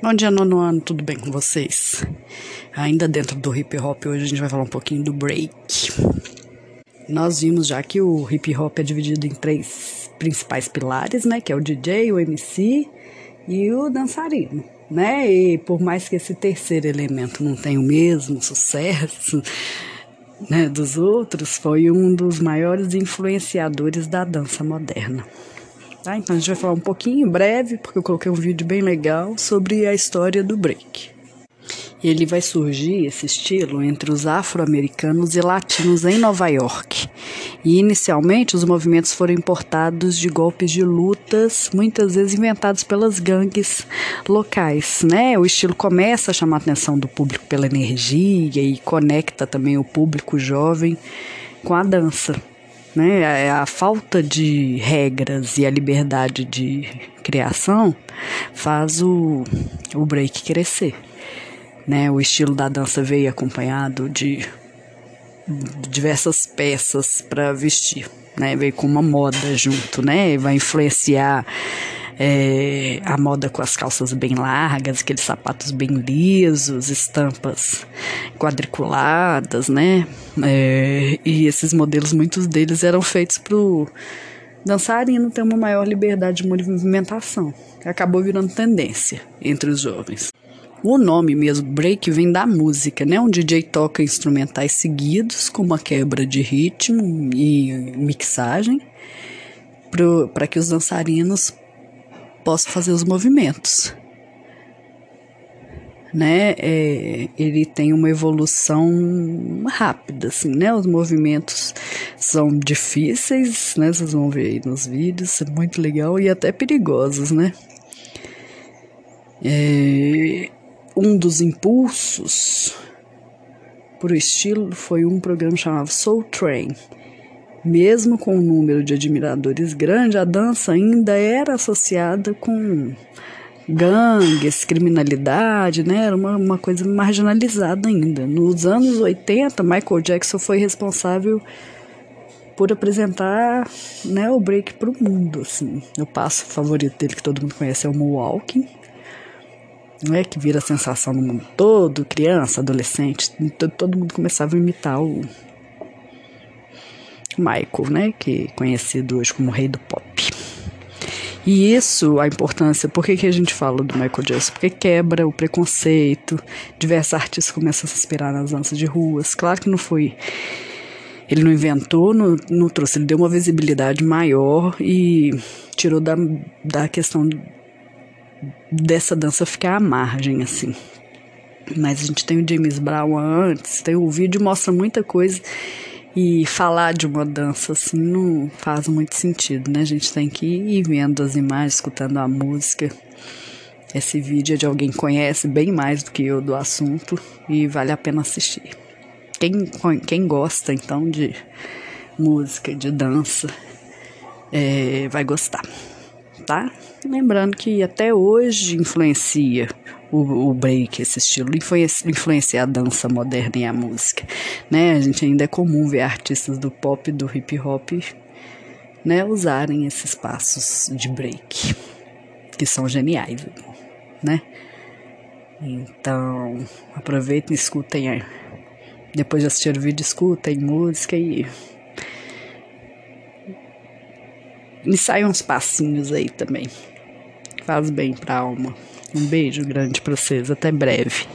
Bom dia, nono ano, tudo bem com vocês? Ainda dentro do hip hop, hoje a gente vai falar um pouquinho do break. Nós vimos já que o hip hop é dividido em três principais pilares, né? Que é o DJ, o MC e o dançarino, né? E por mais que esse terceiro elemento não tenha o mesmo sucesso, né, dos outros, foi um dos maiores influenciadores da dança moderna. Tá? Então a gente vai falar um pouquinho, breve, porque eu coloquei um vídeo bem legal sobre a história do break. Ele vai surgir, esse estilo, entre os afro-americanos e latinos em Nova York. E inicialmente os movimentos foram importados de golpes de lutas, muitas vezes inventados pelas gangues locais. Né? O estilo começa a chamar a atenção do público pela energia e conecta também o público jovem com a dança né? A, a falta de regras e a liberdade de criação faz o, o break crescer. Né? O estilo da dança veio acompanhado de diversas peças para vestir, né? Veio com uma moda junto, né? Vai influenciar é, a moda com as calças bem largas, aqueles sapatos bem lisos, estampas quadriculadas, né? É, e esses modelos, muitos deles eram feitos para o dançarino ter uma maior liberdade de movimentação, acabou virando tendência entre os jovens. O nome mesmo, break, vem da música, né? Um DJ toca instrumentais seguidos com uma quebra de ritmo e mixagem para que os dançarinos possa fazer os movimentos. Né? É, ele tem uma evolução rápida, assim, né? Os movimentos são difíceis, né? Vocês vão ver aí nos vídeos, é muito legal e até perigosos, né? É, um dos impulsos para o estilo foi um programa chamado Soul Train, mesmo com um número de admiradores grande, a dança ainda era associada com gangues, criminalidade, né? Era uma, uma coisa marginalizada ainda. Nos anos 80, Michael Jackson foi responsável por apresentar né, o break para o mundo. Assim. O passo favorito dele, que todo mundo conhece, é o Moonwalking, né, que vira sensação no mundo todo, criança, adolescente, todo, todo mundo começava a imitar o, Michael, né, que é conhecido hoje como rei do pop. E isso, a importância, por que, que a gente fala do Michael Jackson? Porque quebra o preconceito, diversos artistas começam a se inspirar nas danças de ruas. Claro que não foi. Ele não inventou, não, não trouxe, ele deu uma visibilidade maior e tirou da, da questão dessa dança ficar à margem, assim. Mas a gente tem o James Brown antes, tem o vídeo mostra muita coisa e falar de uma dança assim não faz muito sentido, né? A gente tem que ir vendo as imagens, escutando a música. Esse vídeo é de alguém que conhece bem mais do que eu do assunto e vale a pena assistir. Quem, quem gosta então de música, de dança, é, vai gostar, tá? Lembrando que até hoje influencia o, o break, esse estilo, influencia, a dança moderna e a música, né? A gente ainda é comum ver artistas do pop e do hip hop, né, usarem esses passos de break, que são geniais, né? Então, aproveitem, escutem, depois de assistir o vídeo, escutem música e ensaiam uns passinhos aí também. Faz bem pra alma. Um beijo grande para vocês. Até breve.